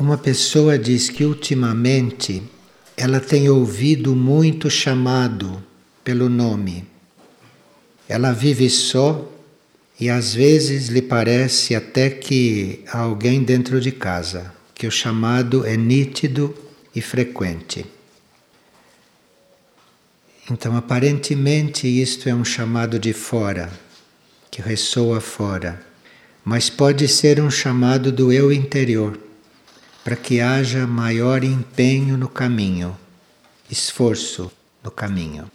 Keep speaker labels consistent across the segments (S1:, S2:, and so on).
S1: Uma pessoa diz que ultimamente ela tem ouvido muito chamado pelo nome. Ela vive só e às vezes lhe parece até que há alguém dentro de casa, que o chamado é nítido e frequente. Então, aparentemente, isto é um chamado de fora, que ressoa fora, mas pode ser um chamado do eu interior para que haja maior empenho no caminho, esforço no caminho.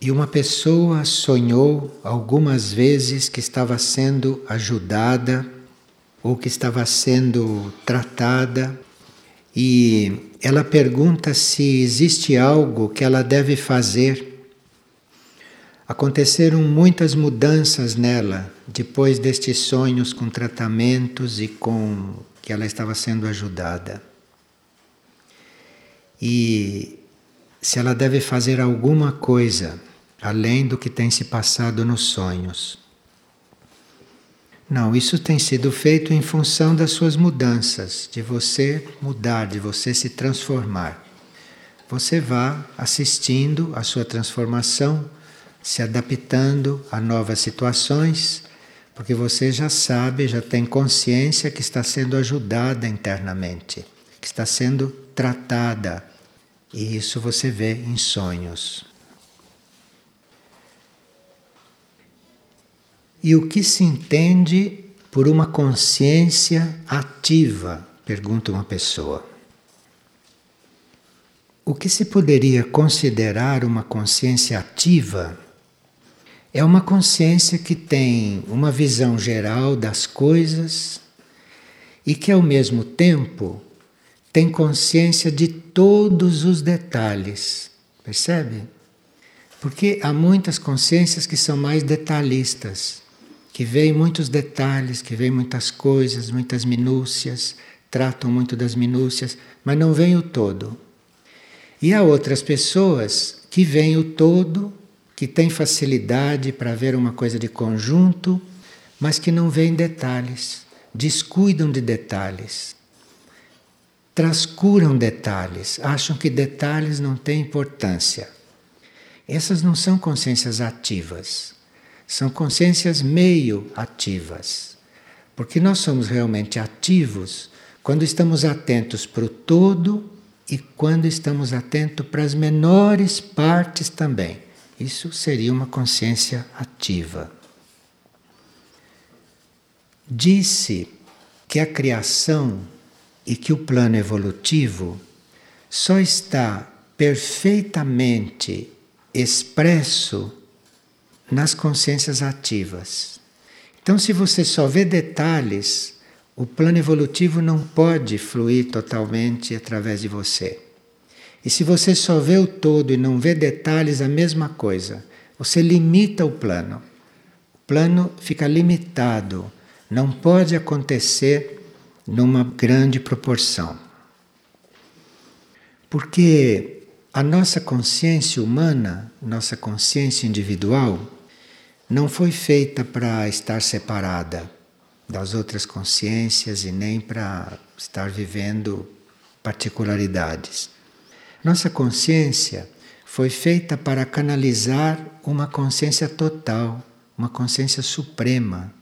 S1: E uma pessoa sonhou algumas vezes que estava sendo ajudada ou que estava sendo tratada, e ela pergunta se existe algo que ela deve fazer Aconteceram muitas mudanças nela depois destes sonhos com tratamentos e com que ela estava sendo ajudada. E se ela deve fazer alguma coisa além do que tem se passado nos sonhos. Não, isso tem sido feito em função das suas mudanças, de você mudar, de você se transformar. Você vá assistindo a sua transformação se adaptando a novas situações, porque você já sabe, já tem consciência que está sendo ajudada internamente, que está sendo tratada. E isso você vê em sonhos. E o que se entende por uma consciência ativa? Pergunta uma pessoa. O que se poderia considerar uma consciência ativa é uma consciência que tem uma visão geral das coisas e que, ao mesmo tempo, tem consciência de todos os detalhes. Percebe? Porque há muitas consciências que são mais detalhistas, que veem muitos detalhes, que veem muitas coisas, muitas minúcias, tratam muito das minúcias, mas não veem o todo. E há outras pessoas que veem o todo que tem facilidade para ver uma coisa de conjunto, mas que não vêem detalhes, descuidam de detalhes, trascuram detalhes, acham que detalhes não têm importância. Essas não são consciências ativas, são consciências meio ativas. Porque nós somos realmente ativos quando estamos atentos para o todo e quando estamos atentos para as menores partes também. Isso seria uma consciência ativa. Disse que a criação e que o plano evolutivo só está perfeitamente expresso nas consciências ativas. Então, se você só vê detalhes, o plano evolutivo não pode fluir totalmente através de você. E se você só vê o todo e não vê detalhes, a mesma coisa. Você limita o plano. O plano fica limitado. Não pode acontecer numa grande proporção. Porque a nossa consciência humana, nossa consciência individual, não foi feita para estar separada das outras consciências e nem para estar vivendo particularidades. Nossa consciência foi feita para canalizar uma consciência total, uma consciência suprema.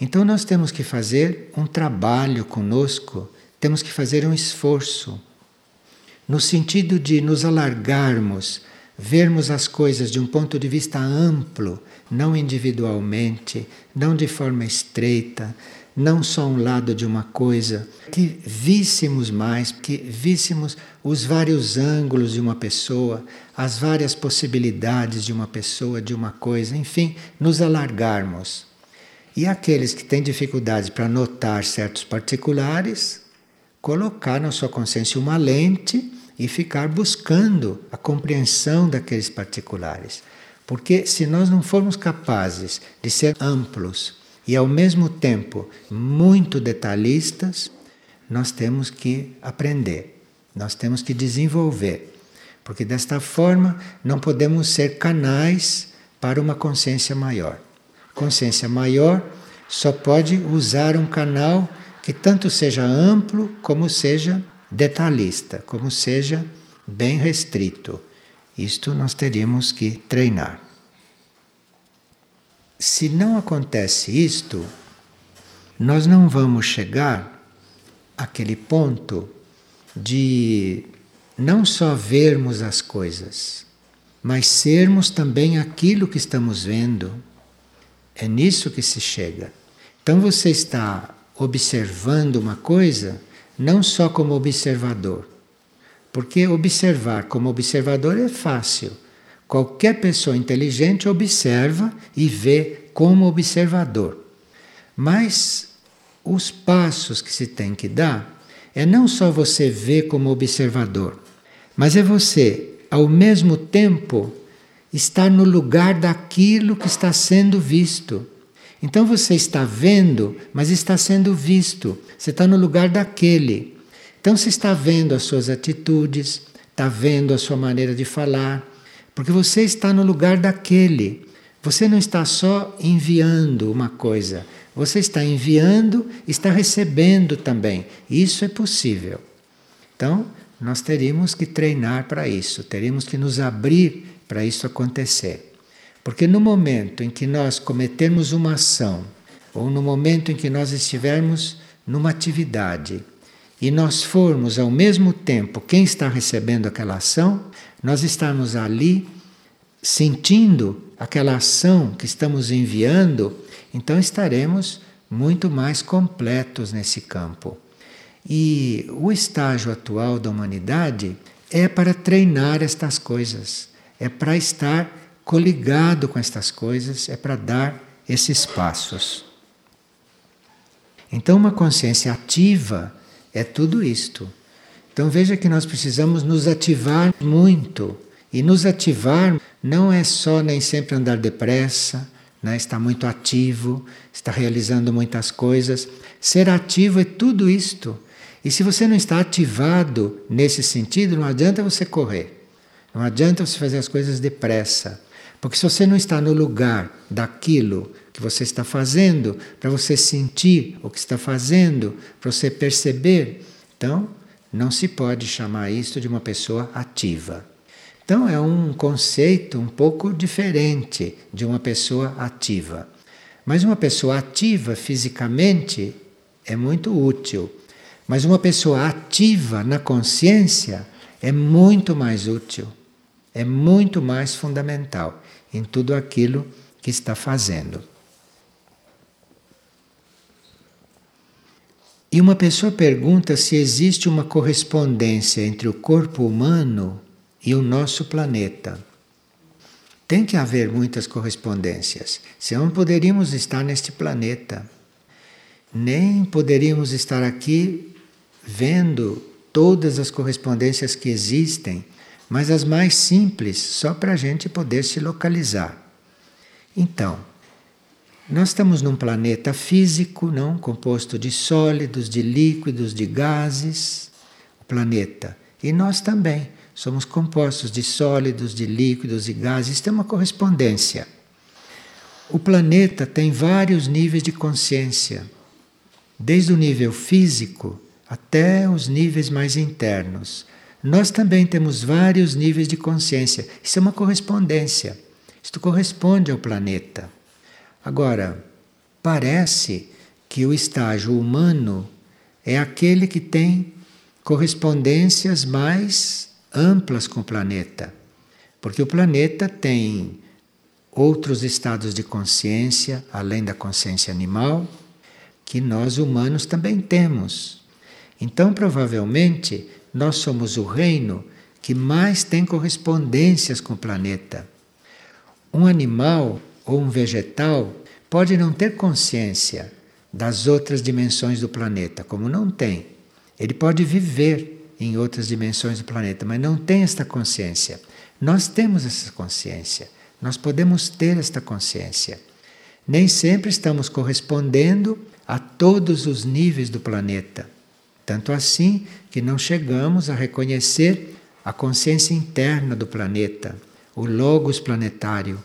S1: Então nós temos que fazer um trabalho conosco, temos que fazer um esforço, no sentido de nos alargarmos, vermos as coisas de um ponto de vista amplo, não individualmente, não de forma estreita, não só um lado de uma coisa, que víssemos mais, que víssemos os vários ângulos de uma pessoa, as várias possibilidades de uma pessoa, de uma coisa, enfim, nos alargarmos. E aqueles que têm dificuldade para notar certos particulares, colocar na sua consciência uma lente e ficar buscando a compreensão daqueles particulares. Porque se nós não formos capazes de ser amplos, e ao mesmo tempo muito detalhistas, nós temos que aprender, nós temos que desenvolver, porque desta forma não podemos ser canais para uma consciência maior. Consciência maior só pode usar um canal que tanto seja amplo como seja detalhista, como seja bem restrito. Isto nós teríamos que treinar. Se não acontece isto, nós não vamos chegar àquele ponto de não só vermos as coisas, mas sermos também aquilo que estamos vendo. É nisso que se chega. Então você está observando uma coisa não só como observador, porque observar como observador é fácil. Qualquer pessoa inteligente observa e vê como observador. Mas os passos que se tem que dar é não só você ver como observador, mas é você, ao mesmo tempo, estar no lugar daquilo que está sendo visto. Então você está vendo, mas está sendo visto. Você está no lugar daquele. Então você está vendo as suas atitudes, está vendo a sua maneira de falar, porque você está no lugar daquele. Você não está só enviando uma coisa, você está enviando, está recebendo também. Isso é possível. Então, nós teríamos que treinar para isso, teríamos que nos abrir para isso acontecer. Porque no momento em que nós cometermos uma ação, ou no momento em que nós estivermos numa atividade, e nós formos ao mesmo tempo quem está recebendo aquela ação, nós estamos ali sentindo aquela ação que estamos enviando, então estaremos muito mais completos nesse campo. E o estágio atual da humanidade é para treinar estas coisas, é para estar coligado com estas coisas, é para dar esses passos. Então, uma consciência ativa é tudo isto. Então, veja que nós precisamos nos ativar muito. E nos ativar não é só nem sempre andar depressa, né? estar muito ativo, estar realizando muitas coisas. Ser ativo é tudo isto. E se você não está ativado nesse sentido, não adianta você correr. Não adianta você fazer as coisas depressa. Porque se você não está no lugar daquilo que você está fazendo, para você sentir o que está fazendo, para você perceber, então não se pode chamar isso de uma pessoa ativa. Então é um conceito um pouco diferente de uma pessoa ativa. Mas uma pessoa ativa fisicamente é muito útil. Mas uma pessoa ativa na consciência é muito mais útil, é muito mais fundamental em tudo aquilo que está fazendo. E uma pessoa pergunta se existe uma correspondência entre o corpo humano e o nosso planeta. Tem que haver muitas correspondências, senão não poderíamos estar neste planeta. Nem poderíamos estar aqui vendo todas as correspondências que existem mas as mais simples, só para a gente poder se localizar. Então, nós estamos num planeta físico, não composto de sólidos, de líquidos, de gases, o planeta. E nós também somos compostos de sólidos, de líquidos e gases, tem uma correspondência. O planeta tem vários níveis de consciência, desde o nível físico até os níveis mais internos. Nós também temos vários níveis de consciência. Isso é uma correspondência. Isto corresponde ao planeta. Agora, parece que o estágio humano é aquele que tem correspondências mais amplas com o planeta. Porque o planeta tem outros estados de consciência, além da consciência animal, que nós humanos também temos. Então, provavelmente, nós somos o reino que mais tem correspondências com o planeta. Um animal ou um vegetal pode não ter consciência das outras dimensões do planeta, como não tem. Ele pode viver em outras dimensões do planeta, mas não tem esta consciência. Nós temos essa consciência. Nós podemos ter esta consciência. Nem sempre estamos correspondendo a todos os níveis do planeta. Tanto assim que não chegamos a reconhecer a consciência interna do planeta, o logos planetário.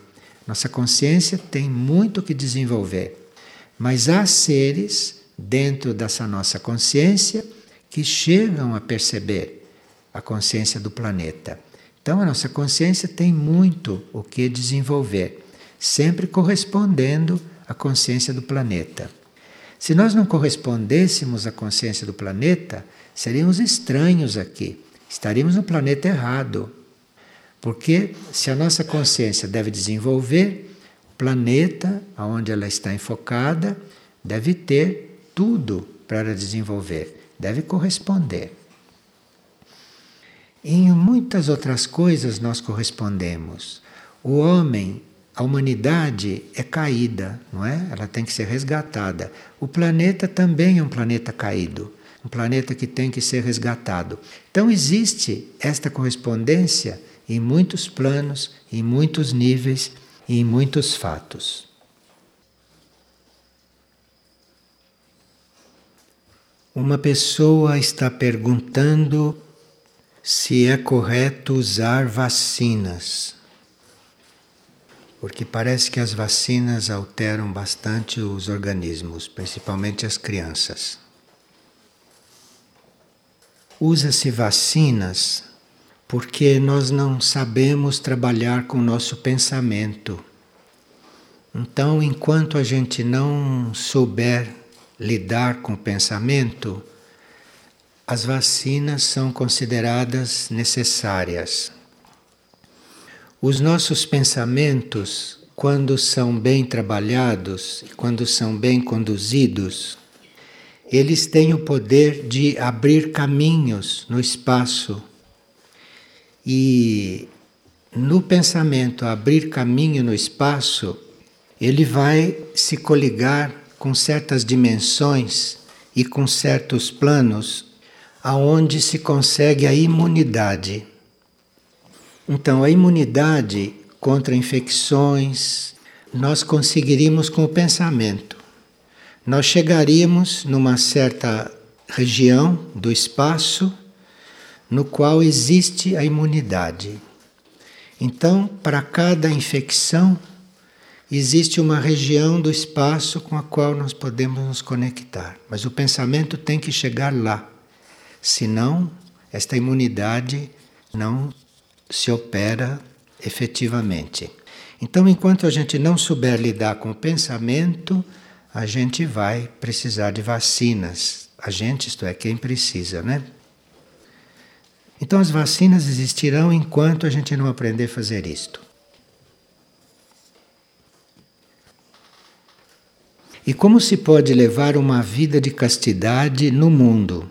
S1: Nossa consciência tem muito que desenvolver. Mas há seres dentro dessa nossa consciência que chegam a perceber a consciência do planeta. Então a nossa consciência tem muito o que desenvolver, sempre correspondendo à consciência do planeta. Se nós não correspondêssemos à consciência do planeta, seríamos estranhos aqui, estaríamos no planeta errado. Porque se a nossa consciência deve desenvolver, o planeta, onde ela está enfocada, deve ter tudo para desenvolver, deve corresponder. Em muitas outras coisas nós correspondemos. O homem, a humanidade é caída, não é? Ela tem que ser resgatada. O planeta também é um planeta caído, um planeta que tem que ser resgatado. Então existe esta correspondência em muitos planos, em muitos níveis e em muitos fatos. Uma pessoa está perguntando se é correto usar vacinas. Porque parece que as vacinas alteram bastante os organismos, principalmente as crianças. Usa-se vacinas porque nós não sabemos trabalhar com o nosso pensamento. Então, enquanto a gente não souber lidar com o pensamento, as vacinas são consideradas necessárias. Os nossos pensamentos, quando são bem trabalhados quando são bem conduzidos, eles têm o poder de abrir caminhos no espaço. E no pensamento abrir caminho no espaço, ele vai se coligar com certas dimensões e com certos planos aonde se consegue a imunidade. Então, a imunidade contra infecções nós conseguiríamos com o pensamento. Nós chegaríamos numa certa região do espaço no qual existe a imunidade. Então, para cada infecção, existe uma região do espaço com a qual nós podemos nos conectar. Mas o pensamento tem que chegar lá. Senão, esta imunidade não se opera efetivamente. Então, enquanto a gente não souber lidar com o pensamento, a gente vai precisar de vacinas. A gente, isto é, quem precisa, né? Então, as vacinas existirão enquanto a gente não aprender a fazer isto. E como se pode levar uma vida de castidade no mundo?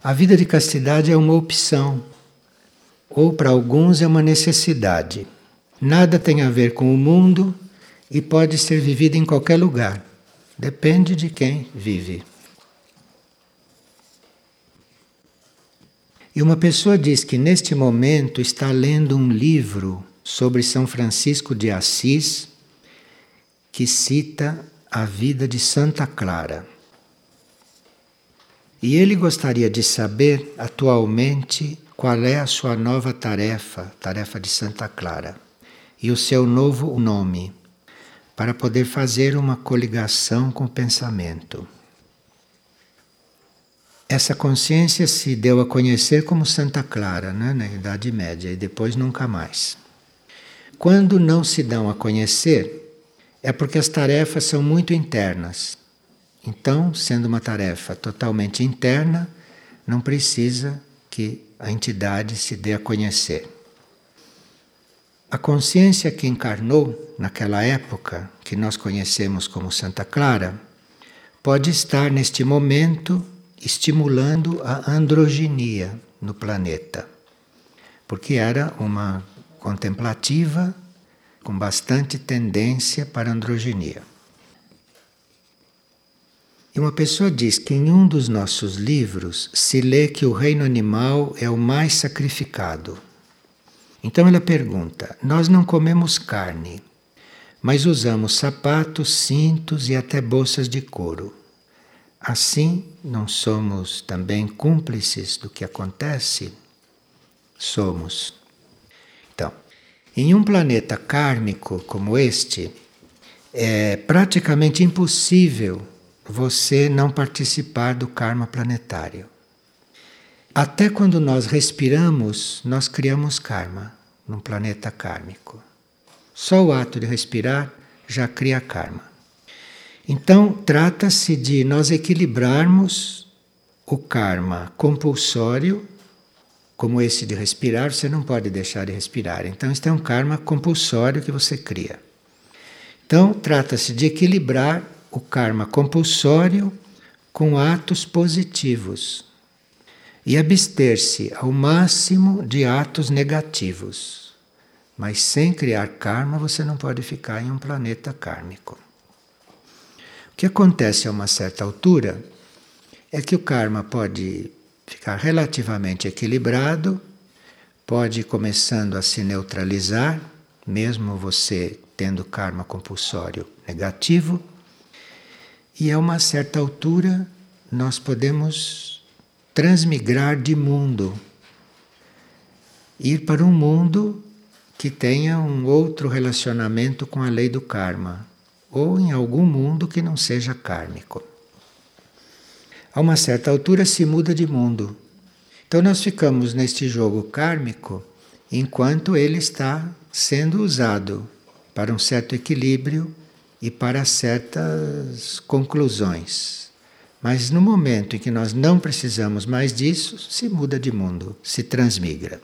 S1: A vida de castidade é uma opção, ou para alguns é uma necessidade. Nada tem a ver com o mundo e pode ser vivido em qualquer lugar. Depende de quem vive. E uma pessoa diz que neste momento está lendo um livro sobre São Francisco de Assis que cita a vida de Santa Clara. E ele gostaria de saber atualmente qual é a sua nova tarefa, tarefa de Santa Clara, e o seu novo nome, para poder fazer uma coligação com o pensamento. Essa consciência se deu a conhecer como Santa Clara, né, na Idade Média, e depois nunca mais. Quando não se dão a conhecer, é porque as tarefas são muito internas. Então, sendo uma tarefa totalmente interna, não precisa que a entidade se dê a conhecer. A consciência que encarnou naquela época, que nós conhecemos como Santa Clara, pode estar neste momento estimulando a androginia no planeta, porque era uma contemplativa com bastante tendência para androginia. E uma pessoa diz que em um dos nossos livros se lê que o reino animal é o mais sacrificado. Então ela pergunta: Nós não comemos carne, mas usamos sapatos, cintos e até bolsas de couro. Assim, não somos também cúmplices do que acontece? Somos. Então, em um planeta kármico como este, é praticamente impossível você não participar do karma planetário. Até quando nós respiramos, nós criamos karma num planeta kármico. Só o ato de respirar já cria karma. Então, trata-se de nós equilibrarmos o karma compulsório, como esse de respirar, você não pode deixar de respirar. Então, este é um karma compulsório que você cria. Então, trata-se de equilibrar o karma compulsório com atos positivos e abster-se ao máximo de atos negativos. Mas sem criar karma, você não pode ficar em um planeta kármico. O que acontece a uma certa altura é que o karma pode ficar relativamente equilibrado, pode ir começando a se neutralizar, mesmo você tendo karma compulsório negativo, e a uma certa altura nós podemos transmigrar de mundo, ir para um mundo que tenha um outro relacionamento com a lei do karma, ou em algum mundo que não seja kármico. A uma certa altura se muda de mundo. Então nós ficamos neste jogo kármico enquanto ele está sendo usado para um certo equilíbrio e para certas conclusões. Mas no momento em que nós não precisamos mais disso, se muda de mundo, se transmigra.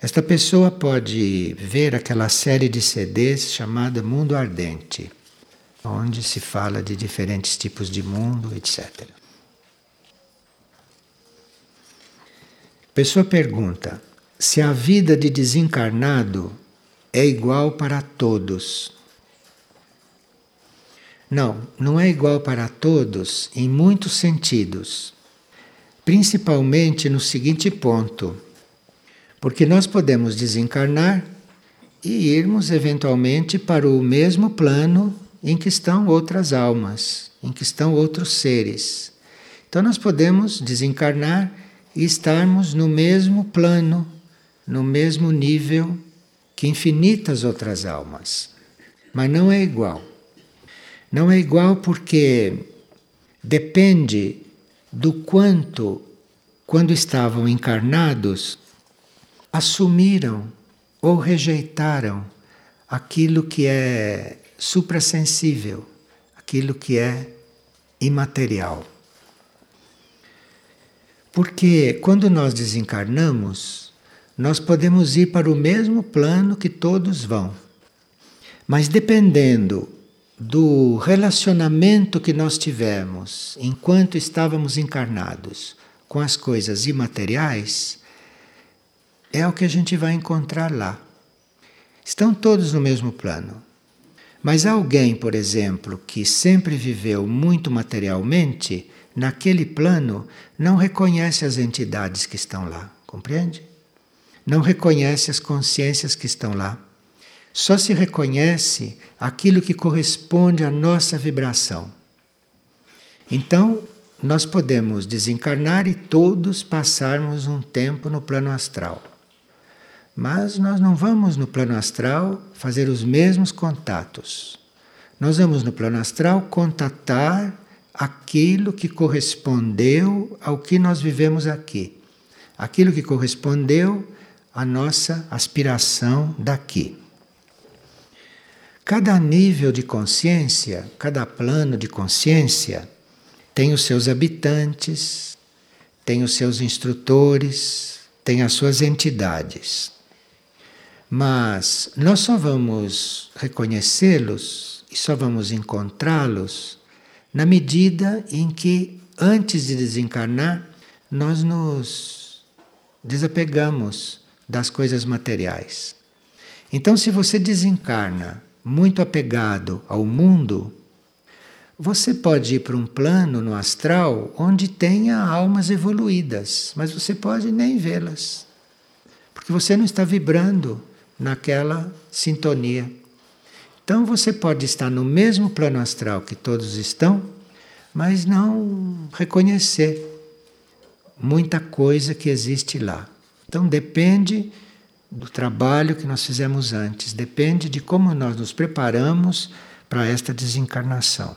S1: Esta pessoa pode ver aquela série de CDs chamada Mundo Ardente, onde se fala de diferentes tipos de mundo, etc. A pessoa pergunta se a vida de desencarnado é igual para todos. Não, não é igual para todos em muitos sentidos. Principalmente no seguinte ponto: porque nós podemos desencarnar e irmos eventualmente para o mesmo plano em que estão outras almas, em que estão outros seres. Então nós podemos desencarnar e estarmos no mesmo plano, no mesmo nível que infinitas outras almas. Mas não é igual. Não é igual porque depende do quanto, quando estavam encarnados, assumiram ou rejeitaram aquilo que é suprassensível, aquilo que é imaterial. Porque quando nós desencarnamos, nós podemos ir para o mesmo plano que todos vão. Mas dependendo do relacionamento que nós tivemos enquanto estávamos encarnados com as coisas imateriais, é o que a gente vai encontrar lá. Estão todos no mesmo plano. Mas alguém, por exemplo, que sempre viveu muito materialmente, naquele plano não reconhece as entidades que estão lá, compreende? não reconhece as consciências que estão lá. Só se reconhece aquilo que corresponde à nossa vibração. Então, nós podemos desencarnar e todos passarmos um tempo no plano astral. Mas nós não vamos no plano astral fazer os mesmos contatos. Nós vamos no plano astral contatar aquilo que correspondeu ao que nós vivemos aqui. Aquilo que correspondeu a nossa aspiração daqui. Cada nível de consciência, cada plano de consciência, tem os seus habitantes, tem os seus instrutores, tem as suas entidades. Mas nós só vamos reconhecê-los e só vamos encontrá-los na medida em que, antes de desencarnar, nós nos desapegamos das coisas materiais. Então, se você desencarna muito apegado ao mundo, você pode ir para um plano no astral onde tenha almas evoluídas, mas você pode nem vê-las, porque você não está vibrando naquela sintonia. Então você pode estar no mesmo plano astral que todos estão, mas não reconhecer muita coisa que existe lá. Então depende do trabalho que nós fizemos antes, depende de como nós nos preparamos para esta desencarnação.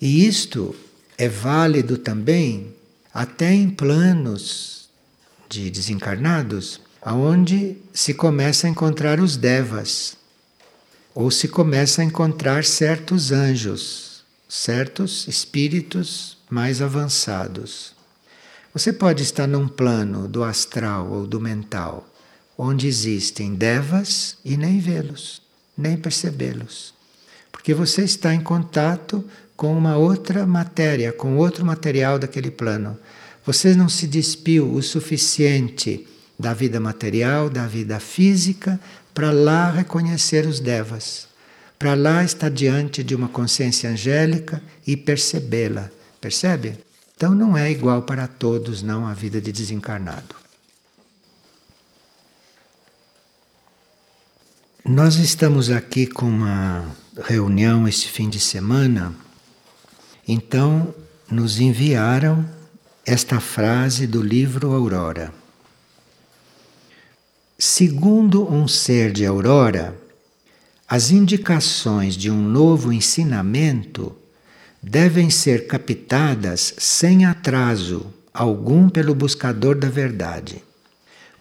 S1: E isto é válido também até em planos de desencarnados, aonde se começa a encontrar os devas, ou se começa a encontrar certos anjos, certos espíritos mais avançados. Você pode estar num plano do astral ou do mental, onde existem devas e nem vê-los, nem percebê-los. Porque você está em contato com uma outra matéria, com outro material daquele plano. Você não se despiu o suficiente da vida material, da vida física, para lá reconhecer os devas, para lá estar diante de uma consciência angélica e percebê-la. Percebe? Então não é igual para todos, não, a vida de desencarnado. Nós estamos aqui com uma reunião este fim de semana, então nos enviaram esta frase do livro Aurora. Segundo um ser de Aurora, as indicações de um novo ensinamento devem ser captadas sem atraso algum pelo buscador da verdade,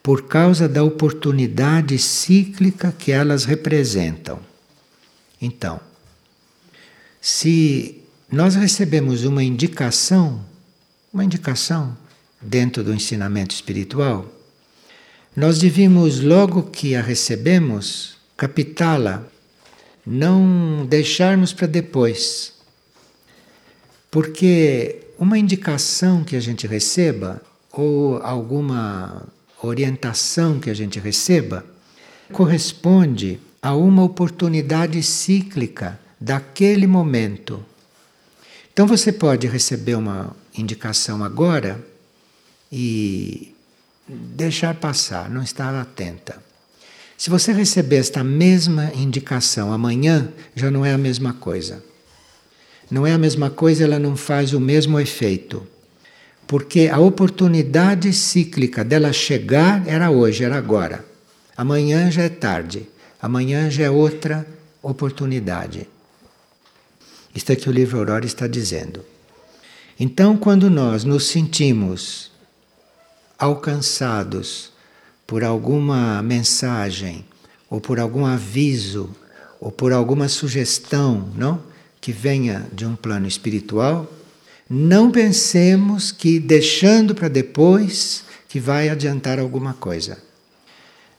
S1: por causa da oportunidade cíclica que elas representam. Então, se nós recebemos uma indicação, uma indicação dentro do ensinamento espiritual, nós devíamos, logo que a recebemos, captá-la, não deixarmos para depois porque uma indicação que a gente receba, ou alguma orientação que a gente receba, corresponde a uma oportunidade cíclica daquele momento. Então você pode receber uma indicação agora e deixar passar, não estar atenta. Se você receber esta mesma indicação amanhã, já não é a mesma coisa. Não é a mesma coisa, ela não faz o mesmo efeito. Porque a oportunidade cíclica dela chegar era hoje, era agora. Amanhã já é tarde. Amanhã já é outra oportunidade. Isto é que o livro Aurora está dizendo. Então, quando nós nos sentimos alcançados por alguma mensagem, ou por algum aviso, ou por alguma sugestão, não? que venha de um plano espiritual, não pensemos que deixando para depois que vai adiantar alguma coisa.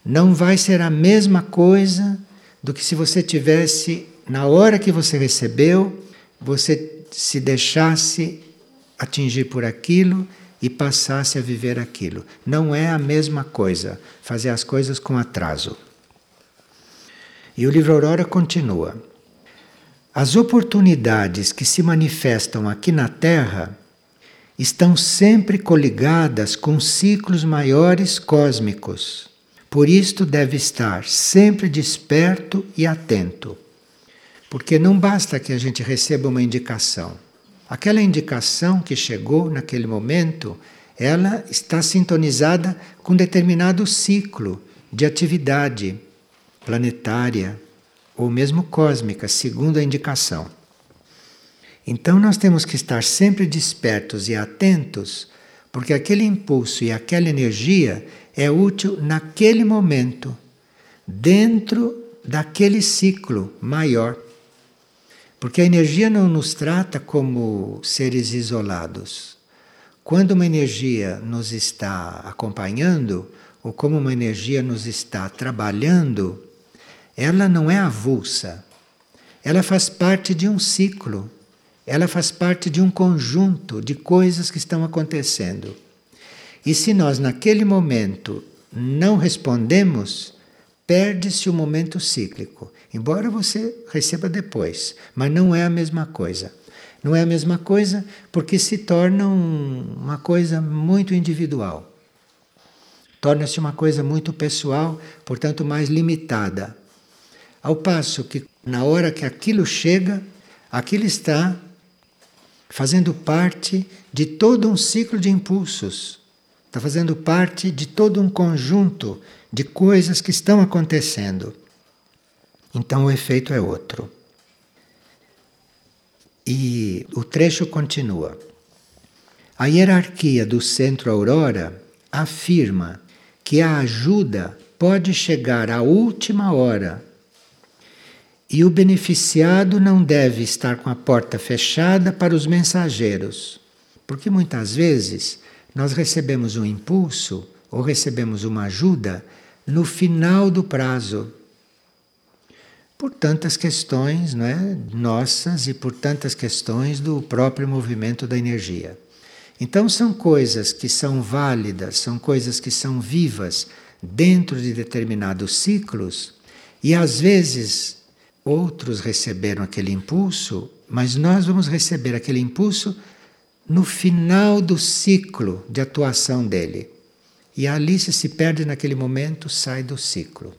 S1: Não vai ser a mesma coisa do que se você tivesse, na hora que você recebeu, você se deixasse atingir por aquilo e passasse a viver aquilo. Não é a mesma coisa fazer as coisas com atraso. E o livro Aurora continua. As oportunidades que se manifestam aqui na Terra estão sempre coligadas com ciclos maiores cósmicos. Por isto deve estar sempre desperto e atento. Porque não basta que a gente receba uma indicação. Aquela indicação que chegou naquele momento, ela está sintonizada com determinado ciclo de atividade planetária, ou mesmo cósmica, segundo a indicação. Então nós temos que estar sempre despertos e atentos, porque aquele impulso e aquela energia é útil naquele momento, dentro daquele ciclo maior. Porque a energia não nos trata como seres isolados. Quando uma energia nos está acompanhando, ou como uma energia nos está trabalhando, ela não é avulsa. Ela faz parte de um ciclo. Ela faz parte de um conjunto de coisas que estão acontecendo. E se nós, naquele momento, não respondemos, perde-se o momento cíclico. Embora você receba depois, mas não é a mesma coisa. Não é a mesma coisa porque se torna um, uma coisa muito individual. Torna-se uma coisa muito pessoal, portanto, mais limitada. Ao passo que, na hora que aquilo chega, aquilo está fazendo parte de todo um ciclo de impulsos Está fazendo parte de todo um conjunto de coisas que estão acontecendo. Então o efeito é outro. E o trecho continua. A hierarquia do centro aurora afirma que a ajuda pode chegar à última hora e o beneficiado não deve estar com a porta fechada para os mensageiros, porque muitas vezes nós recebemos um impulso ou recebemos uma ajuda no final do prazo. Por tantas questões não é, nossas e por tantas questões do próprio movimento da energia. Então, são coisas que são válidas, são coisas que são vivas dentro de determinados ciclos, e às vezes outros receberam aquele impulso, mas nós vamos receber aquele impulso no final do ciclo de atuação dele. E a Alice se perde naquele momento, sai do ciclo.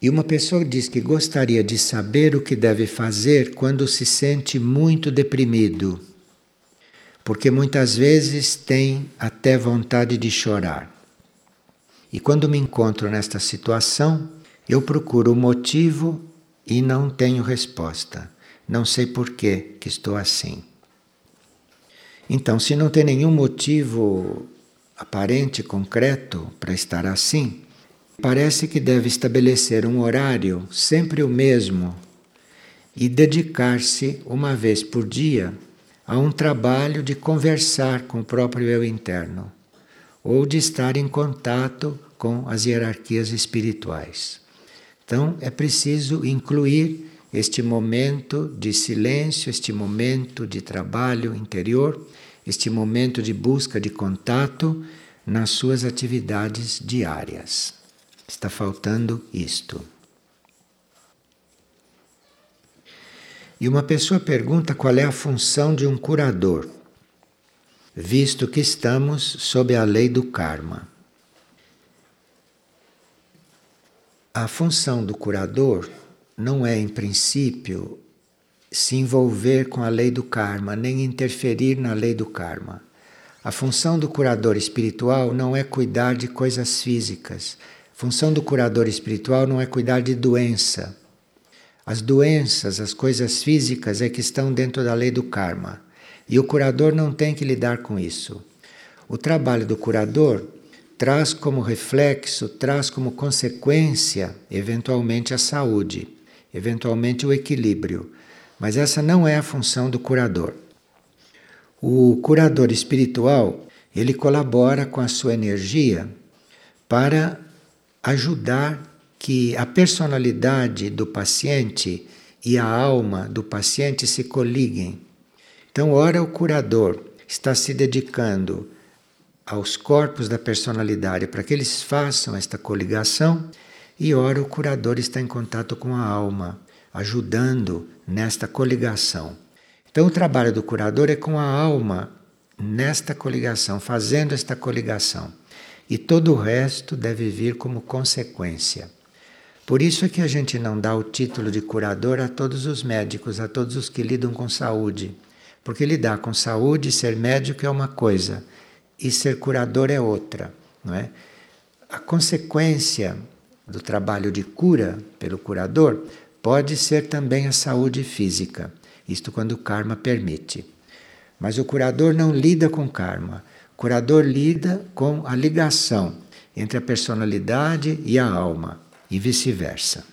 S1: E uma pessoa diz que gostaria de saber o que deve fazer quando se sente muito deprimido, porque muitas vezes tem até vontade de chorar. E quando me encontro nesta situação, eu procuro o motivo e não tenho resposta. Não sei por que estou assim. Então, se não tem nenhum motivo aparente, concreto para estar assim, Parece que deve estabelecer um horário sempre o mesmo e dedicar-se uma vez por dia a um trabalho de conversar com o próprio eu interno ou de estar em contato com as hierarquias espirituais. Então é preciso incluir este momento de silêncio, este momento de trabalho interior, este momento de busca de contato nas suas atividades diárias. Está faltando isto. E uma pessoa pergunta qual é a função de um curador, visto que estamos sob a lei do karma. A função do curador não é, em princípio, se envolver com a lei do karma, nem interferir na lei do karma. A função do curador espiritual não é cuidar de coisas físicas, função do curador espiritual não é cuidar de doença. As doenças, as coisas físicas é que estão dentro da lei do karma. E o curador não tem que lidar com isso. O trabalho do curador traz como reflexo, traz como consequência, eventualmente, a saúde, eventualmente o equilíbrio. Mas essa não é a função do curador. O curador espiritual, ele colabora com a sua energia para ajudar que a personalidade do paciente e a alma do paciente se coliguem. Então, ora, o curador está se dedicando aos corpos da personalidade para que eles façam esta coligação, e ora, o curador está em contato com a alma, ajudando nesta coligação. Então, o trabalho do curador é com a alma nesta coligação, fazendo esta coligação e todo o resto deve vir como consequência. Por isso é que a gente não dá o título de curador a todos os médicos, a todos os que lidam com saúde. Porque lidar com saúde, ser médico é uma coisa e ser curador é outra, não é? A consequência do trabalho de cura pelo curador pode ser também a saúde física, isto quando o karma permite. Mas o curador não lida com karma curador lida com a ligação entre a personalidade e a alma e vice-versa.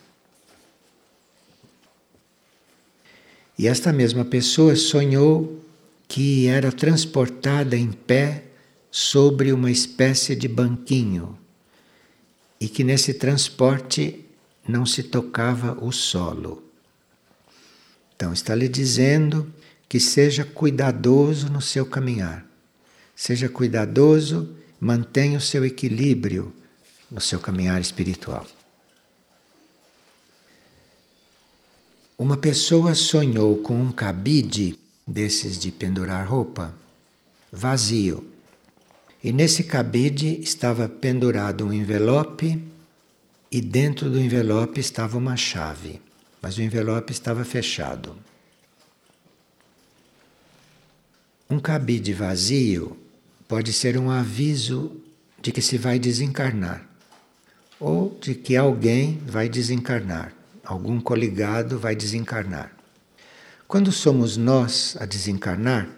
S1: E esta mesma pessoa sonhou que era transportada em pé sobre uma espécie de banquinho e que nesse transporte não se tocava o solo. Então, está lhe dizendo que seja cuidadoso no seu caminhar Seja cuidadoso, mantenha o seu equilíbrio no seu caminhar espiritual. Uma pessoa sonhou com um cabide desses de pendurar roupa vazio. E nesse cabide estava pendurado um envelope e dentro do envelope estava uma chave, mas o envelope estava fechado. Um cabide vazio pode ser um aviso de que se vai desencarnar ou de que alguém vai desencarnar, algum coligado vai desencarnar. Quando somos nós a desencarnar,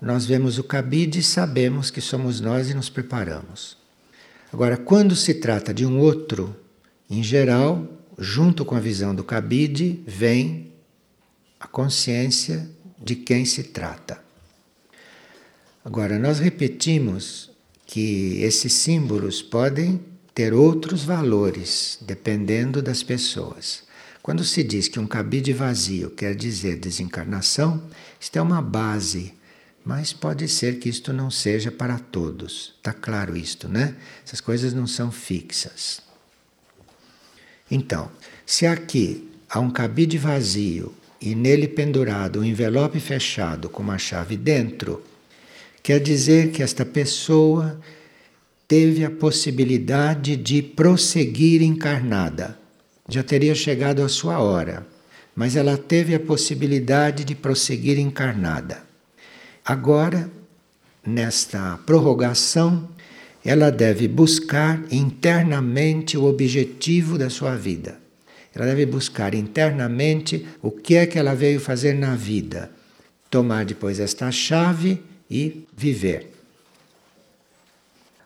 S1: nós vemos o cabide e sabemos que somos nós e nos preparamos. Agora, quando se trata de um outro, em geral, junto com a visão do cabide, vem a consciência de quem se trata. Agora, nós repetimos que esses símbolos podem ter outros valores dependendo das pessoas. Quando se diz que um cabide vazio quer dizer desencarnação, isto é uma base, mas pode ser que isto não seja para todos. Está claro isto, né? Essas coisas não são fixas. Então, se aqui há um cabide vazio e nele pendurado um envelope fechado com uma chave dentro, quer dizer que esta pessoa teve a possibilidade de prosseguir encarnada. Já teria chegado a sua hora, mas ela teve a possibilidade de prosseguir encarnada. Agora, nesta prorrogação, ela deve buscar internamente o objetivo da sua vida. Ela deve buscar internamente o que é que ela veio fazer na vida. Tomar depois esta chave e viver.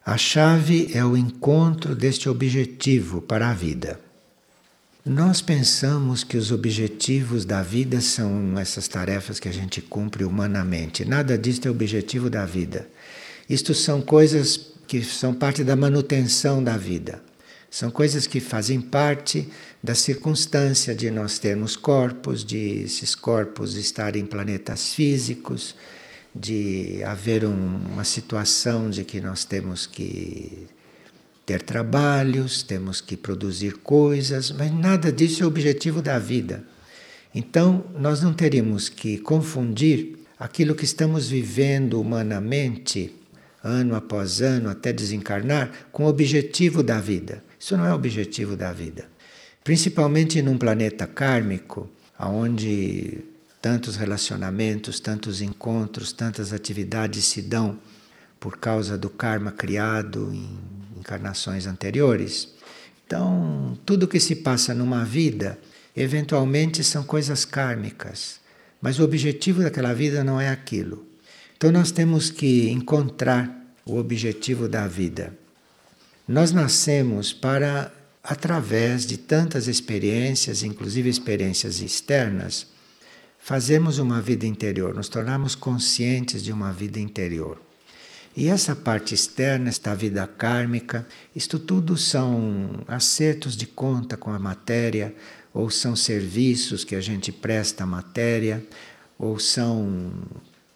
S1: A chave é o encontro deste objetivo para a vida. Nós pensamos que os objetivos da vida são essas tarefas que a gente cumpre humanamente. Nada disso é objetivo da vida. Isto são coisas que são parte da manutenção da vida. São coisas que fazem parte da circunstância de nós termos corpos, de esses corpos estarem em planetas físicos, de haver um, uma situação de que nós temos que ter trabalhos, temos que produzir coisas, mas nada disso é o objetivo da vida. Então, nós não teríamos que confundir aquilo que estamos vivendo humanamente, ano após ano, até desencarnar, com o objetivo da vida. Isso não é o objetivo da vida. Principalmente num planeta kármico, onde tantos relacionamentos, tantos encontros, tantas atividades se dão por causa do karma criado em encarnações anteriores. Então, tudo que se passa numa vida, eventualmente são coisas kármicas, mas o objetivo daquela vida não é aquilo. Então, nós temos que encontrar o objetivo da vida. Nós nascemos para, através de tantas experiências, inclusive experiências externas, fazemos uma vida interior, nos tornamos conscientes de uma vida interior. E essa parte externa, esta vida kármica, isto tudo são acertos de conta com a matéria, ou são serviços que a gente presta à matéria, ou são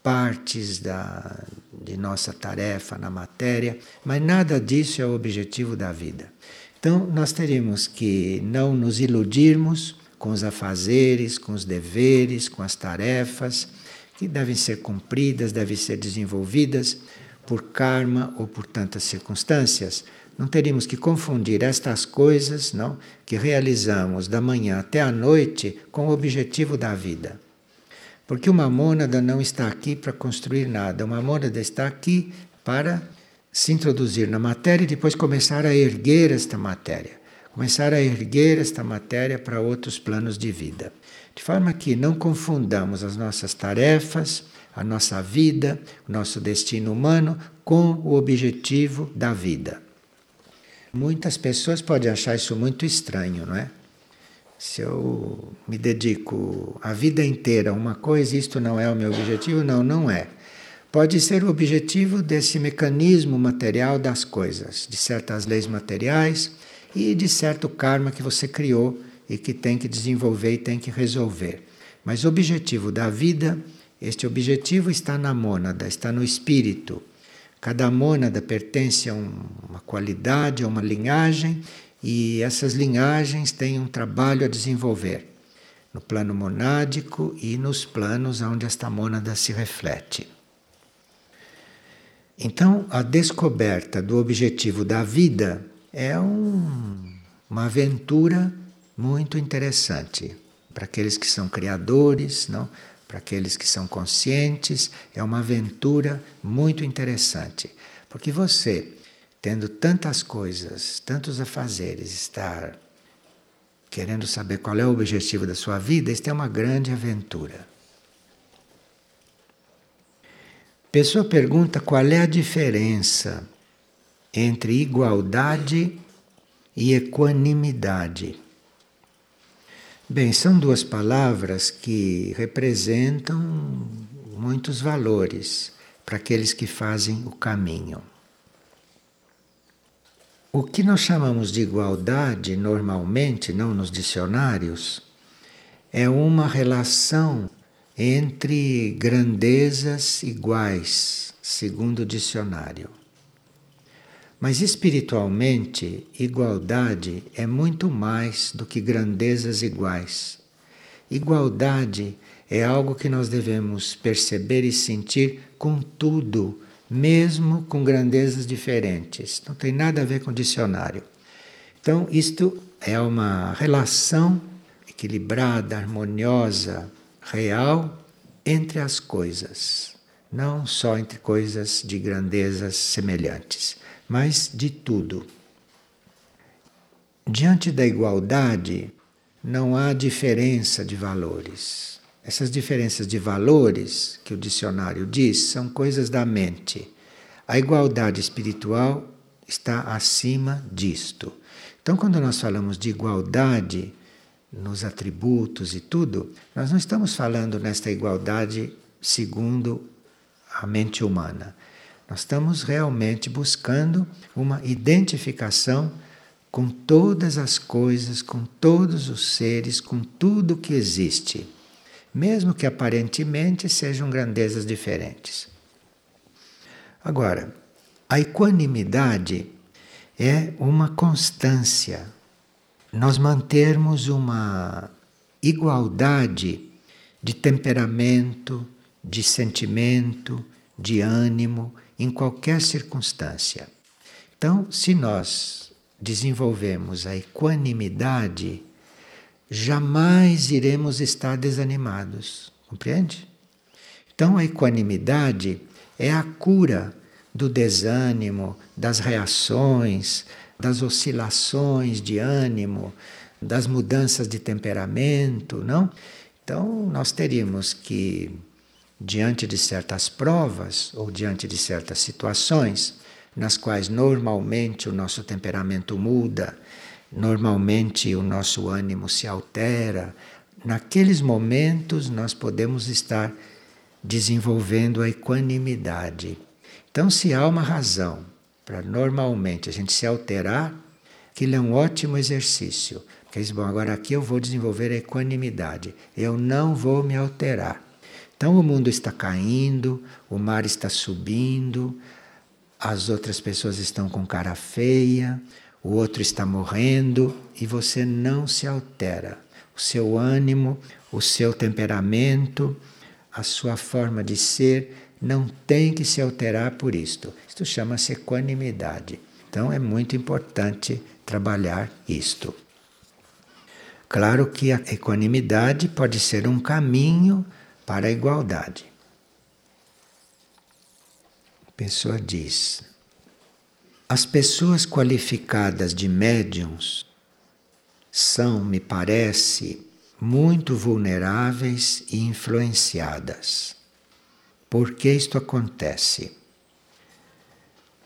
S1: partes da, de nossa tarefa na matéria, mas nada disso é o objetivo da vida. Então, nós teríamos que não nos iludirmos com os afazeres, com os deveres, com as tarefas que devem ser cumpridas, devem ser desenvolvidas por karma ou por tantas circunstâncias. Não teríamos que confundir estas coisas, não, que realizamos da manhã até a noite com o objetivo da vida. Porque uma mônada não está aqui para construir nada, uma mônada está aqui para se introduzir na matéria e depois começar a erguer esta matéria começar a erguer esta matéria para outros planos de vida. De forma que não confundamos as nossas tarefas, a nossa vida, o nosso destino humano com o objetivo da vida. Muitas pessoas podem achar isso muito estranho, não é? Se eu me dedico a vida inteira a uma coisa, isto não é o meu objetivo? Não, não é. Pode ser o objetivo desse mecanismo material das coisas, de certas leis materiais e de certo karma que você criou e que tem que desenvolver e tem que resolver. Mas o objetivo da vida, este objetivo está na mônada, está no espírito. Cada mônada pertence a uma qualidade, a uma linhagem, e essas linhagens têm um trabalho a desenvolver no plano monádico e nos planos onde esta mônada se reflete. Então, a descoberta do objetivo da vida é um, uma aventura muito interessante para aqueles que são criadores, não? para aqueles que são conscientes, é uma aventura muito interessante. Porque você, tendo tantas coisas, tantos afazeres, estar querendo saber qual é o objetivo da sua vida, isso é uma grande aventura. Pessoa pergunta qual é a diferença entre igualdade e equanimidade. Bem, são duas palavras que representam muitos valores para aqueles que fazem o caminho. O que nós chamamos de igualdade, normalmente, não nos dicionários, é uma relação entre grandezas iguais, segundo o dicionário. Mas espiritualmente, igualdade é muito mais do que grandezas iguais. Igualdade é algo que nós devemos perceber e sentir com tudo, mesmo com grandezas diferentes. Não tem nada a ver com dicionário. Então, isto é uma relação equilibrada, harmoniosa, real entre as coisas, não só entre coisas de grandezas semelhantes mas de tudo. Diante da igualdade, não há diferença de valores. Essas diferenças de valores que o dicionário diz são coisas da mente. A igualdade espiritual está acima disto. Então, quando nós falamos de igualdade nos atributos e tudo, nós não estamos falando nesta igualdade segundo a mente humana. Nós estamos realmente buscando uma identificação com todas as coisas, com todos os seres, com tudo que existe, mesmo que aparentemente sejam grandezas diferentes. Agora, a equanimidade é uma constância, nós mantermos uma igualdade de temperamento, de sentimento, de ânimo em qualquer circunstância. Então, se nós desenvolvemos a equanimidade, jamais iremos estar desanimados, compreende? Então, a equanimidade é a cura do desânimo, das reações, das oscilações de ânimo, das mudanças de temperamento, não? Então, nós teríamos que diante de certas provas ou diante de certas situações nas quais normalmente o nosso temperamento muda, normalmente o nosso ânimo se altera, naqueles momentos nós podemos estar desenvolvendo a equanimidade. Então, se há uma razão para normalmente a gente se alterar, aquilo é um ótimo exercício. Porque diz, bom, agora aqui eu vou desenvolver a equanimidade. Eu não vou me alterar. Então o mundo está caindo, o mar está subindo, as outras pessoas estão com cara feia, o outro está morrendo e você não se altera. O seu ânimo, o seu temperamento, a sua forma de ser não tem que se alterar por isto. Isto chama-se equanimidade. Então é muito importante trabalhar isto. Claro que a equanimidade pode ser um caminho para a igualdade. A pessoa diz: as pessoas qualificadas de médiums são, me parece, muito vulneráveis e influenciadas. Por que isto acontece?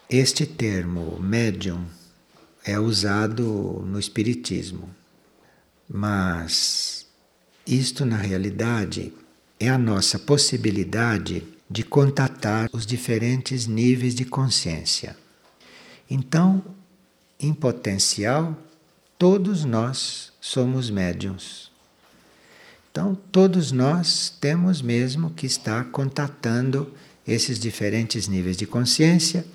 S1: Este termo médium é usado no Espiritismo, mas isto na realidade é a nossa possibilidade de contatar os diferentes níveis de consciência. Então, em potencial, todos nós somos médiums. Então, todos nós temos mesmo que estar contatando esses diferentes níveis de consciência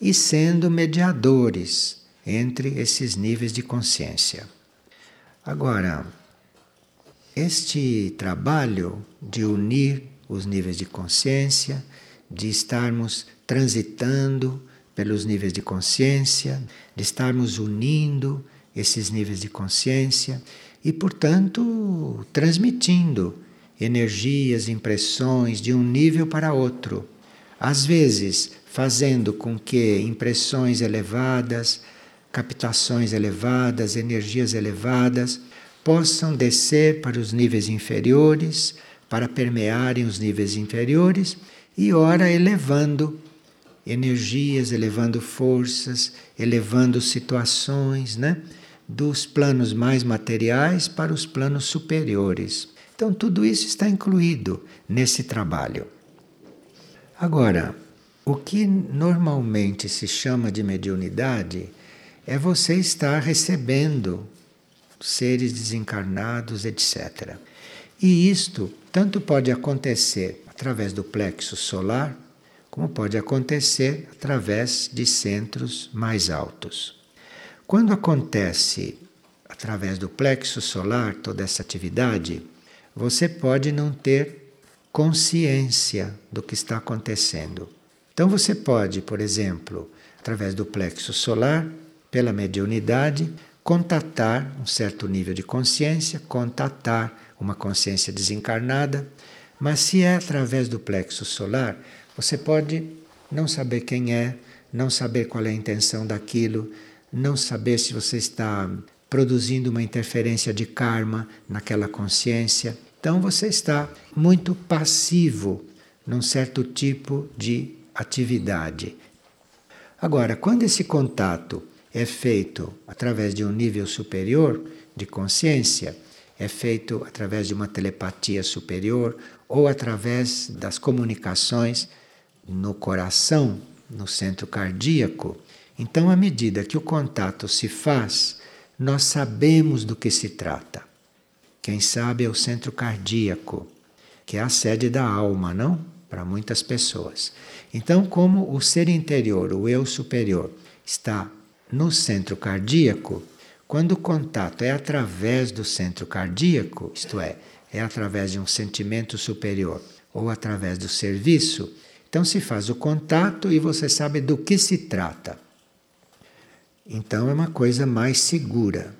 S1: e sendo mediadores entre esses níveis de consciência. Agora, este trabalho de unir os níveis de consciência, de estarmos transitando pelos níveis de consciência, de estarmos unindo esses níveis de consciência e, portanto, transmitindo energias, impressões de um nível para outro. Às vezes, fazendo com que impressões elevadas, captações elevadas, energias elevadas possam descer para os níveis inferiores, para permearem os níveis inferiores e ora elevando energias, elevando forças, elevando situações, né? Dos planos mais materiais para os planos superiores. Então, tudo isso está incluído nesse trabalho. Agora, o que normalmente se chama de mediunidade é você estar recebendo seres desencarnados, etc. E isto tanto pode acontecer através do plexo solar, como pode acontecer através de centros mais altos. Quando acontece através do plexo solar toda essa atividade, você pode não ter consciência do que está acontecendo. Então você pode, por exemplo, através do plexo solar, pela mediunidade, contatar um certo nível de consciência, contatar uma consciência desencarnada, mas se é através do plexo solar, você pode não saber quem é, não saber qual é a intenção daquilo, não saber se você está produzindo uma interferência de karma naquela consciência. Então você está muito passivo num certo tipo de atividade. Agora, quando esse contato é feito através de um nível superior de consciência, é feito através de uma telepatia superior ou através das comunicações no coração, no centro cardíaco. Então, à medida que o contato se faz, nós sabemos do que se trata. Quem sabe é o centro cardíaco, que é a sede da alma, não? Para muitas pessoas. Então, como o ser interior, o eu superior, está no centro cardíaco, quando o contato é através do centro cardíaco, isto é, é através de um sentimento superior ou através do serviço, então se faz o contato e você sabe do que se trata. Então é uma coisa mais segura.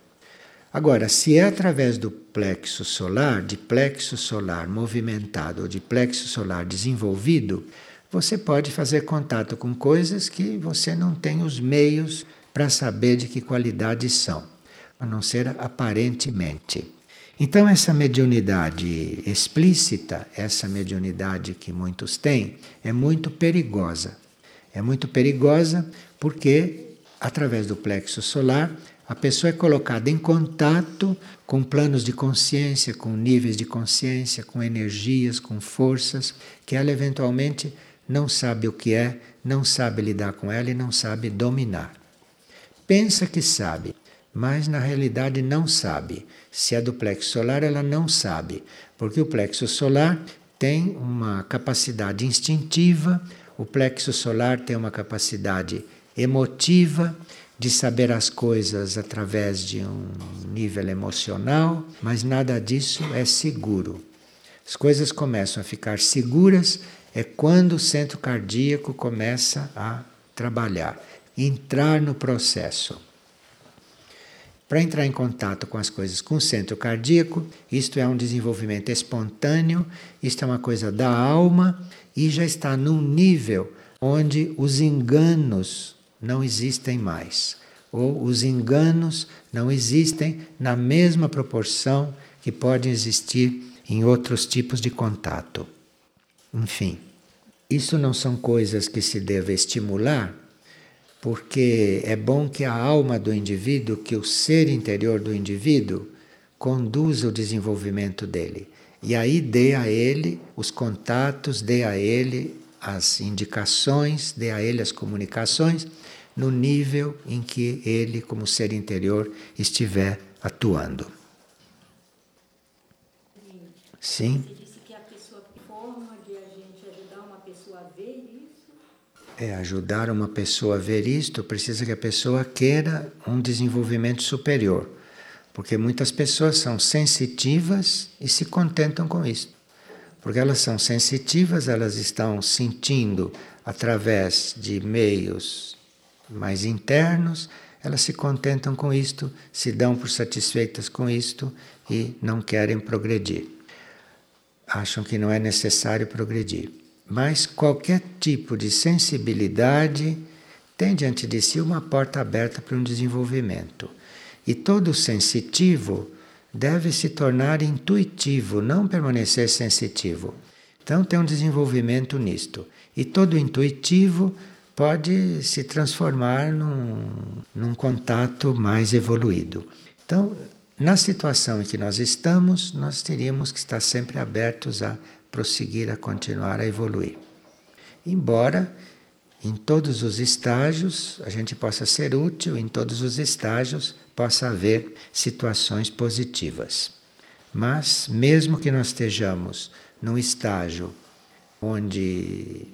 S1: Agora, se é através do plexo solar, de plexo solar movimentado ou de plexo solar desenvolvido, você pode fazer contato com coisas que você não tem os meios para saber de que qualidade são, a não ser aparentemente. Então, essa mediunidade explícita, essa mediunidade que muitos têm, é muito perigosa. É muito perigosa porque, através do plexo solar, a pessoa é colocada em contato com planos de consciência, com níveis de consciência, com energias, com forças, que ela eventualmente não sabe o que é, não sabe lidar com ela e não sabe dominar pensa que sabe, mas na realidade não sabe. Se é do plexo solar, ela não sabe, porque o plexo solar tem uma capacidade instintiva, o plexo solar tem uma capacidade emotiva de saber as coisas através de um nível emocional, mas nada disso é seguro. As coisas começam a ficar seguras é quando o centro cardíaco começa a trabalhar entrar no processo. Para entrar em contato com as coisas com o centro cardíaco, isto é um desenvolvimento espontâneo, isto é uma coisa da alma e já está num nível onde os enganos não existem mais, ou os enganos não existem na mesma proporção que podem existir em outros tipos de contato. Enfim, isso não são coisas que se deve estimular porque é bom que a alma do indivíduo, que o ser interior do indivíduo, conduza o desenvolvimento dele. E aí dê a ele os contatos, dê a ele as indicações, dê a ele as comunicações no nível em que ele, como ser interior, estiver atuando. Sim. É, ajudar uma pessoa a ver isto, precisa que a pessoa queira um desenvolvimento superior. Porque muitas pessoas são sensitivas e se contentam com isso. Porque elas são sensitivas, elas estão sentindo através de meios mais internos, elas se contentam com isto, se dão por satisfeitas com isto e não querem progredir. acham que não é necessário progredir. Mas qualquer tipo de sensibilidade tem diante de si uma porta aberta para um desenvolvimento. E todo sensitivo deve se tornar intuitivo, não permanecer sensitivo. Então tem um desenvolvimento nisto. E todo intuitivo pode se transformar num, num contato mais evoluído. Então, na situação em que nós estamos, nós teríamos que estar sempre abertos a prosseguir, a continuar a evoluir. Embora em todos os estágios a gente possa ser útil, em todos os estágios possa haver situações positivas. Mas, mesmo que nós estejamos num estágio onde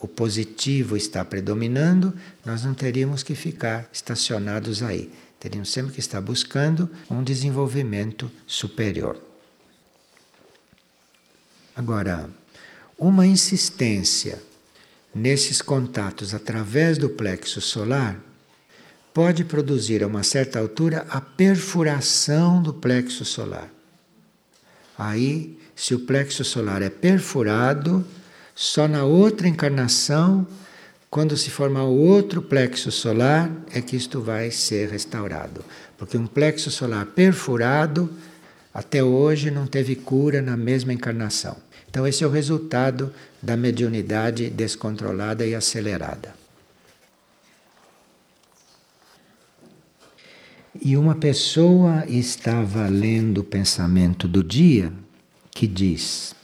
S1: o positivo está predominando, nós não teríamos que ficar estacionados aí. Teríamos sempre que estar buscando um desenvolvimento superior. Agora, uma insistência nesses contatos através do plexo solar pode produzir a uma certa altura a perfuração do plexo solar. Aí, se o plexo solar é perfurado, só na outra encarnação, quando se formar outro plexo solar, é que isto vai ser restaurado. Porque um plexo solar perfurado, até hoje, não teve cura na mesma encarnação. Então, esse é o resultado da mediunidade descontrolada e acelerada. E uma pessoa estava lendo o pensamento do dia que diz: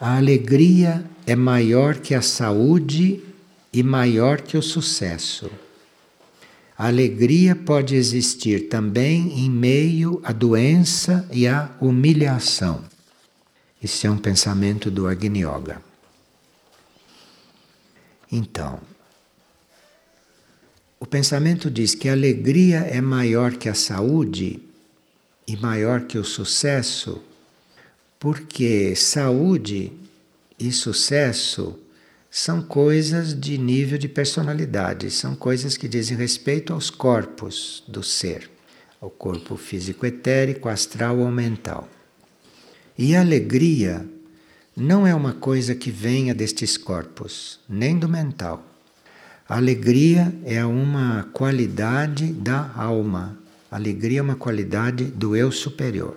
S1: a alegria é maior que a saúde e maior que o sucesso. A alegria pode existir também em meio à doença e à humilhação. Esse é um pensamento do Agni Yoga. Então, o pensamento diz que a alegria é maior que a saúde e maior que o sucesso, porque saúde e sucesso são coisas de nível de personalidade, são coisas que dizem respeito aos corpos do ser, ao corpo físico etérico, astral ou mental. E a alegria não é uma coisa que venha destes corpos, nem do mental. A alegria é uma qualidade da alma. A alegria é uma qualidade do eu superior.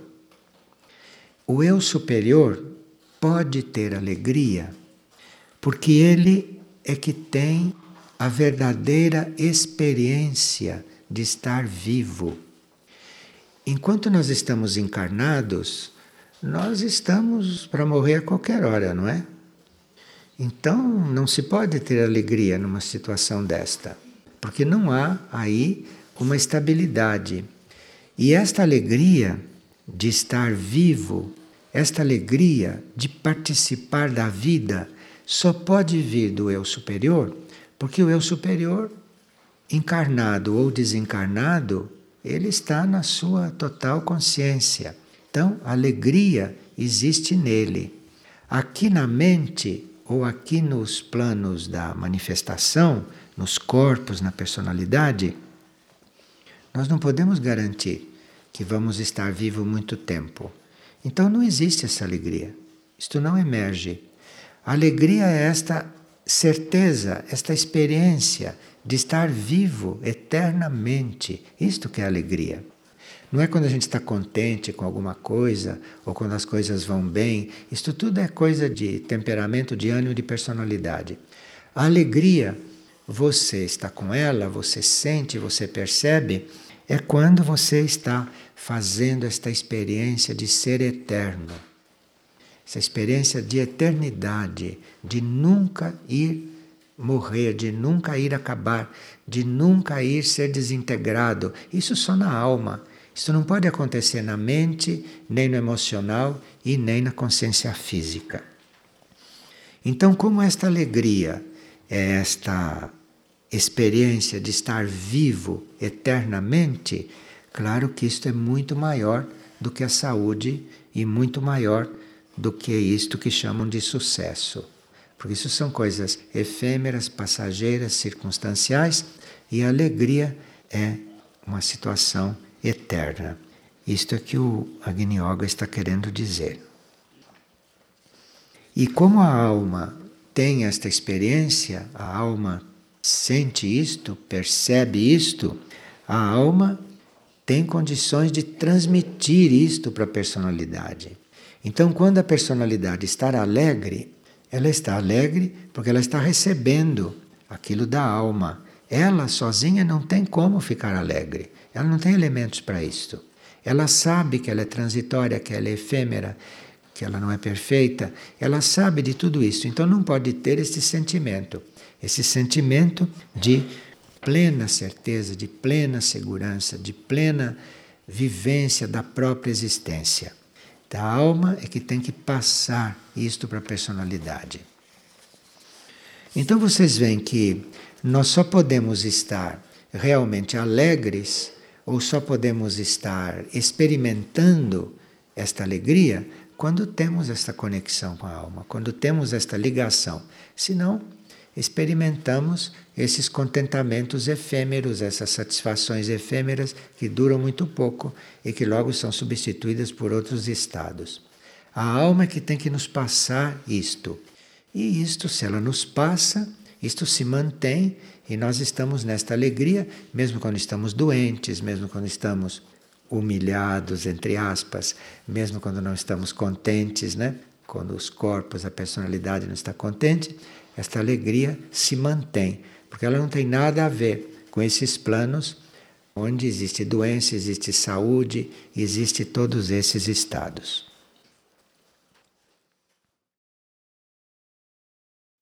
S1: O eu superior pode ter alegria porque ele é que tem a verdadeira experiência de estar vivo. Enquanto nós estamos encarnados, nós estamos para morrer a qualquer hora, não é? Então não se pode ter alegria numa situação desta, porque não há aí uma estabilidade. E esta alegria de estar vivo, esta alegria de participar da vida, só pode vir do eu superior, porque o eu superior, encarnado ou desencarnado, ele está na sua total consciência. Então, a alegria existe nele. Aqui na mente, ou aqui nos planos da manifestação, nos corpos, na personalidade, nós não podemos garantir que vamos estar vivos muito tempo. Então não existe essa alegria. Isto não emerge. A alegria é esta certeza, esta experiência de estar vivo eternamente. Isto que é alegria. Não é quando a gente está contente com alguma coisa ou quando as coisas vão bem. Isto tudo é coisa de temperamento, de ânimo, de personalidade. A alegria, você está com ela, você sente, você percebe, é quando você está fazendo esta experiência de ser eterno. Essa experiência de eternidade, de nunca ir morrer, de nunca ir acabar, de nunca ir ser desintegrado. Isso só na alma. Isso não pode acontecer na mente, nem no emocional e nem na consciência física. Então, como esta alegria é esta experiência de estar vivo eternamente, claro que isto é muito maior do que a saúde e muito maior do que isto que chamam de sucesso. Porque isso são coisas efêmeras, passageiras, circunstanciais, e a alegria é uma situação eterna. Isto é que o Agni Yoga está querendo dizer. E como a alma tem esta experiência, a alma sente isto, percebe isto, a alma tem condições de transmitir isto para a personalidade. Então, quando a personalidade está alegre, ela está alegre porque ela está recebendo aquilo da alma. Ela sozinha não tem como ficar alegre. Ela não tem elementos para isto. Ela sabe que ela é transitória, que ela é efêmera, que ela não é perfeita. Ela sabe de tudo isso. Então não pode ter esse sentimento. Esse sentimento de plena certeza, de plena segurança, de plena vivência da própria existência. Da alma é que tem que passar isto para a personalidade. Então vocês veem que nós só podemos estar realmente alegres ou só podemos estar experimentando esta alegria quando temos esta conexão com a alma, quando temos esta ligação. Senão, experimentamos esses contentamentos efêmeros, essas satisfações efêmeras que duram muito pouco e que logo são substituídas por outros estados. A alma é que tem que nos passar isto. E isto, se ela nos passa, isto se mantém e nós estamos nesta alegria, mesmo quando estamos doentes, mesmo quando estamos humilhados, entre aspas, mesmo quando não estamos contentes, né? Quando os corpos, a personalidade não está contente, esta alegria se mantém, porque ela não tem nada a ver com esses planos onde existe doença, existe saúde, existe todos esses estados.